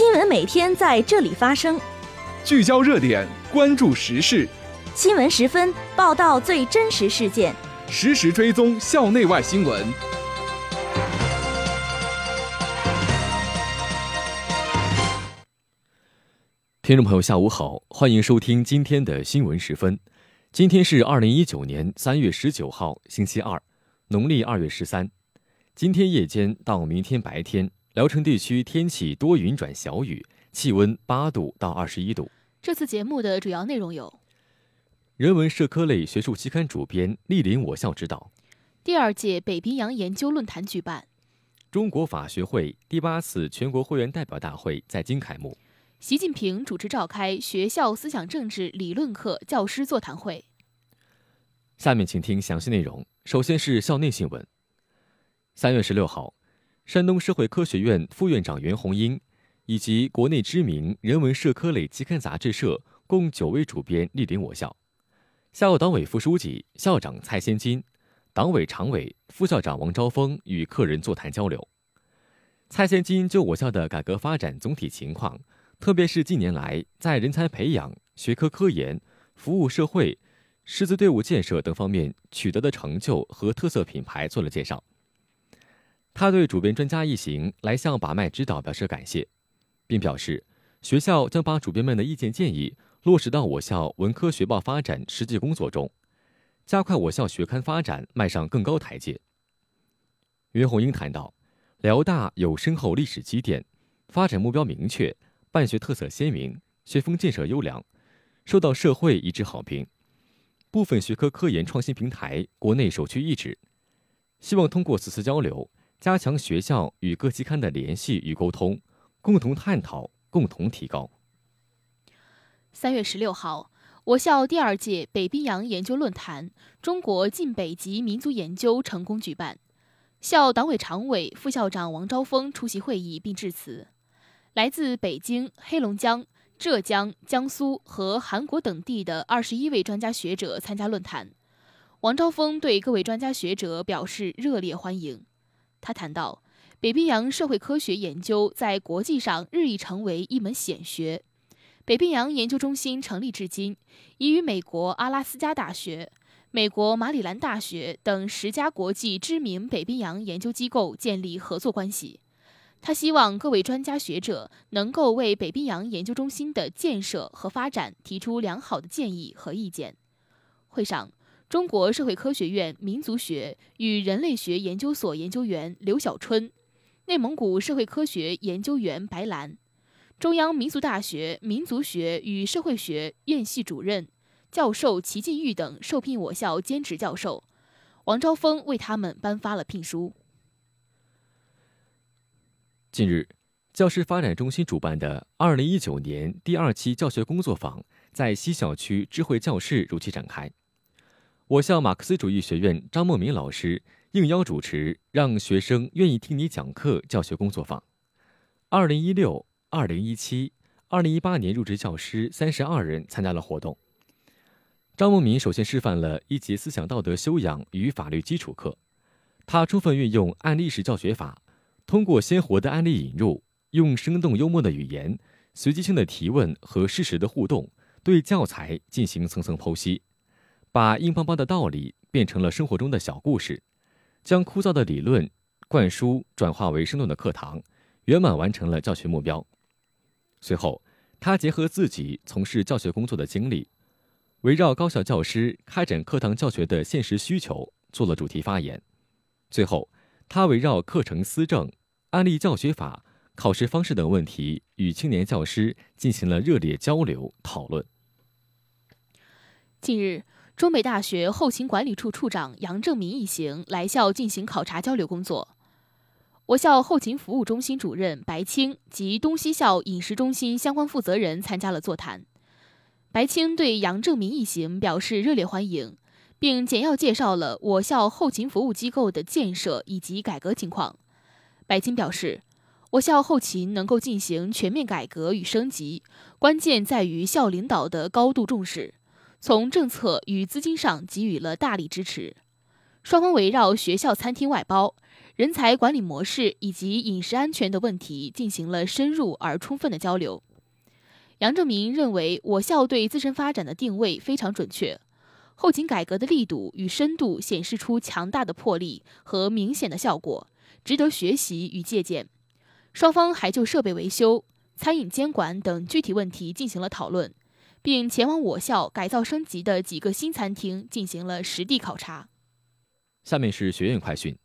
新闻每天在这里发生，聚焦热点，关注时事。新闻十分报道最真实事件，实时追踪校内外新闻。听众朋友，下午好，欢迎收听今天的新闻十分。今天是二零一九年三月十九号，星期二，农历二月十三。今天夜间到明天白天。聊城地区天气多云转小雨，气温八度到二十一度。这次节目的主要内容有：人文社科类学术期刊主编莅临我校指导；第二届北冰洋研究论坛举办；中国法学会第八次全国会员代表大会在京开幕；习近平主持召开学校思想政治理论课教师座谈会。下面请听详细内容。首先是校内新闻。三月十六号。山东社会科学院副院长袁红英，以及国内知名人文社科类期刊杂志社共九位主编莅临我校。校党委副书记、校长蔡先金，党委常委、副校长王昭峰与客人座谈交流。蔡先金就我校的改革发展总体情况，特别是近年来在人才培养、学科科研、服务社会、师资队伍建设等方面取得的成就和特色品牌做了介绍。他对主编专家一行来向把脉指导表示感谢，并表示学校将把主编们的意见建议落实到我校文科学报发展实际工作中，加快我校学刊发展迈上更高台阶。袁红英谈到，辽大有深厚历史积淀，发展目标明确，办学特色鲜明，学风建设优良，受到社会一致好评，部分学科科研创新平台国内首屈一指，希望通过此次交流。加强学校与各期刊的联系与沟通，共同探讨，共同提高。三月十六号，我校第二届北冰洋研究论坛——中国近北极民族研究成功举办。校党委常委、副校长王昭峰出席会议并致辞。来自北京、黑龙江、浙江、江苏和韩国等地的二十一位专家学者参加论坛。王昭峰对各位专家学者表示热烈欢迎。他谈到，北冰洋社会科学研究在国际上日益成为一门显学。北冰洋研究中心成立至今，已与美国阿拉斯加大学、美国马里兰大学等十家国际知名北冰洋研究机构建立合作关系。他希望各位专家学者能够为北冰洋研究中心的建设和发展提出良好的建议和意见。会上。中国社会科学院民族学与人类学研究所研究员刘小春，内蒙古社会科学研究员白兰，中央民族大学民族学与社会学院系主任、教授齐进玉等受聘我校兼职教授，王昭峰为他们颁发了聘书。近日，教师发展中心主办的二零一九年第二期教学工作坊在西校区智慧教室如期展开。我校马克思主义学院张梦明老师应邀主持，让学生愿意听你讲课教学工作坊。二零一六、二零一七、二零一八年入职教师三十二人参加了活动。张梦明首先示范了一节思想道德修养与法律基础课，他充分运用案例式教学法，通过鲜活的案例引入，用生动幽默的语言、随机性的提问和事实的互动，对教材进行层层剖析。把硬邦邦的道理变成了生活中的小故事，将枯燥的理论灌输转化为生动的课堂，圆满完成了教学目标。随后，他结合自己从事教学工作的经历，围绕高校教师开展课堂教学的现实需求做了主题发言。最后，他围绕课程思政、案例教学法、考试方式等问题，与青年教师进行了热烈交流讨论。近日。中北大学后勤管理处处长杨正民一行来校进行考察交流工作。我校后勤服务中心主任白青及东西校饮食中心相关负责人参加了座谈。白青对杨正民一行表示热烈欢迎，并简要介绍了我校后勤服务机构的建设以及改革情况。白青表示，我校后勤能够进行全面改革与升级，关键在于校领导的高度重视。从政策与资金上给予了大力支持。双方围绕学校餐厅外包、人才管理模式以及饮食安全的问题进行了深入而充分的交流。杨正明认为，我校对自身发展的定位非常准确，后勤改革的力度与深度显示出强大的魄力和明显的效果，值得学习与借鉴。双方还就设备维修、餐饮监管等具体问题进行了讨论，并前往我校改造升级的几个新餐厅进行了实地考察。下面是学院快讯。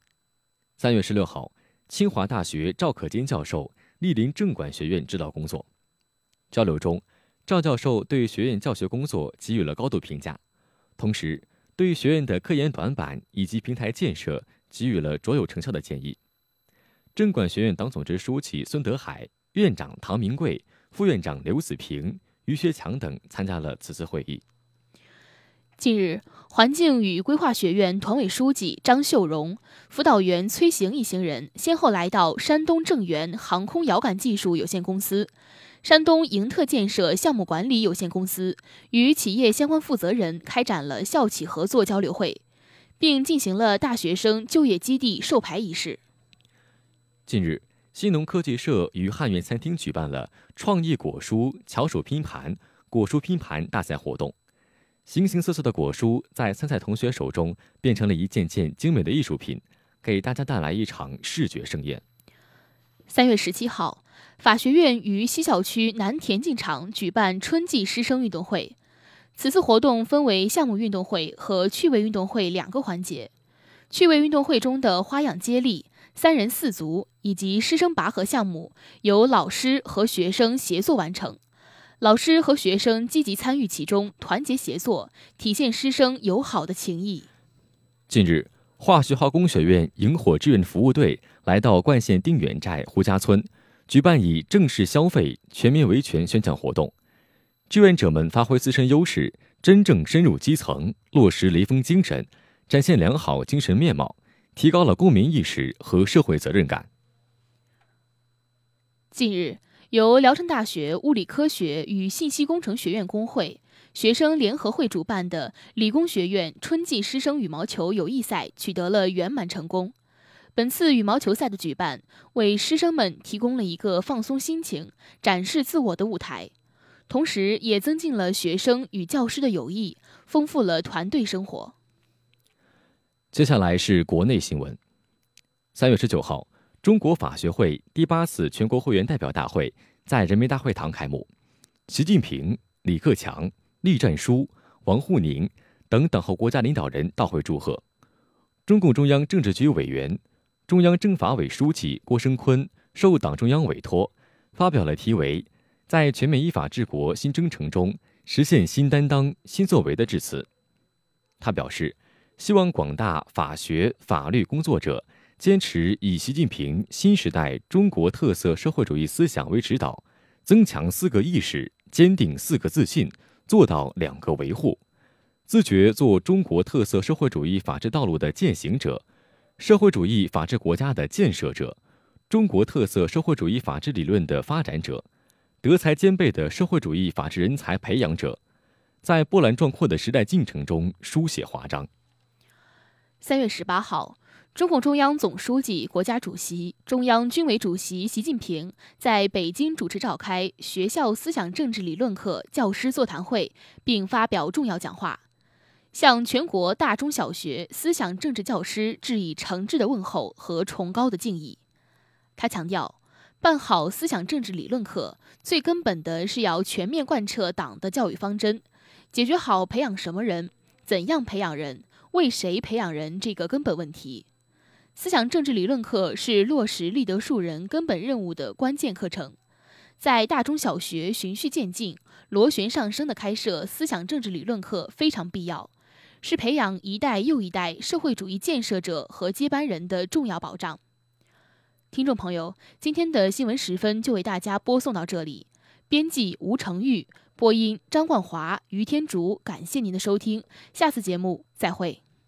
三月十六号，清华大学赵可坚教授莅临政管学院指导工作。交流中，赵教授对学院教学工作给予了高度评价，同时对学院的科研短板以及平台建设给予了卓有成效的建议。政管学院党总支书记孙德海、院长唐明贵、副院长刘子平、于学强等参加了此次会议。近日，环境与规划学院团委书记张秀荣、辅导员崔行一行人先后来到山东正源航空遥感技术有限公司。山东盈特建设项目管理有限公司与企业相关负责人开展了校企合作交流会，并进行了大学生就业基地授牌仪式。近日，新农科技社与汉源餐厅举办了创意果蔬巧手拼盘、果蔬拼盘大赛活动，形形色色的果蔬在参赛同学手中变成了一件件精美的艺术品，给大家带来一场视觉盛宴。三月十七号。法学院于西校区南田径场举办春季师生运动会。此次活动分为项目运动会和趣味运动会两个环节。趣味运动会中的花样接力、三人四足以及师生拔河项目，由老师和学生协作完成。老师和学生积极参与其中，团结协作，体现师生友好的情谊。近日，化学化工学院萤火志愿服务队来到冠县定远寨胡家村。举办以“正式消费，全民维权”宣讲活动，志愿者们发挥自身优势，真正深入基层，落实雷锋精神，展现良好精神面貌，提高了公民意识和社会责任感。近日，由聊城大学物理科学与信息工程学院工会、学生联合会主办的理工学院春季师生羽毛球友谊赛取得了圆满成功。本次羽毛球赛的举办，为师生们提供了一个放松心情、展示自我的舞台，同时也增进了学生与教师的友谊，丰富了团队生活。接下来是国内新闻。三月十九号，中国法学会第八次全国会员代表大会在人民大会堂开幕，习近平、李克强、栗战书、王沪宁等党和国家领导人到会祝贺。中共中央政治局委员。中央政法委书记郭声琨受党中央委托，发表了题为《在全面依法治国新征程中实现新担当新作为》的致辞。他表示，希望广大法学法律工作者坚持以习近平新时代中国特色社会主义思想为指导，增强四个意识，坚定四个自信，做到两个维护，自觉做中国特色社会主义法治道路的践行者。社会主义法治国家的建设者，中国特色社会主义法治理论的发展者，德才兼备的社会主义法治人才培养者，在波澜壮阔的时代进程中书写华章。三月十八号，中共中央总书记、国家主席、中央军委主席习近平在北京主持召开学校思想政治理论课教师座谈会，并发表重要讲话。向全国大中小学思想政治教师致以诚挚的问候和崇高的敬意。他强调，办好思想政治理论课，最根本的是要全面贯彻党的教育方针，解决好培养什么人、怎样培养人、为谁培养人这个根本问题。思想政治理论课是落实立德树人根本任务的关键课程，在大中小学循序渐进、螺旋上升的开设思想政治理论课非常必要。是培养一代又一代社会主义建设者和接班人的重要保障。听众朋友，今天的新闻时分就为大家播送到这里。编辑吴成玉，播音张冠华、于天竹，感谢您的收听，下次节目再会。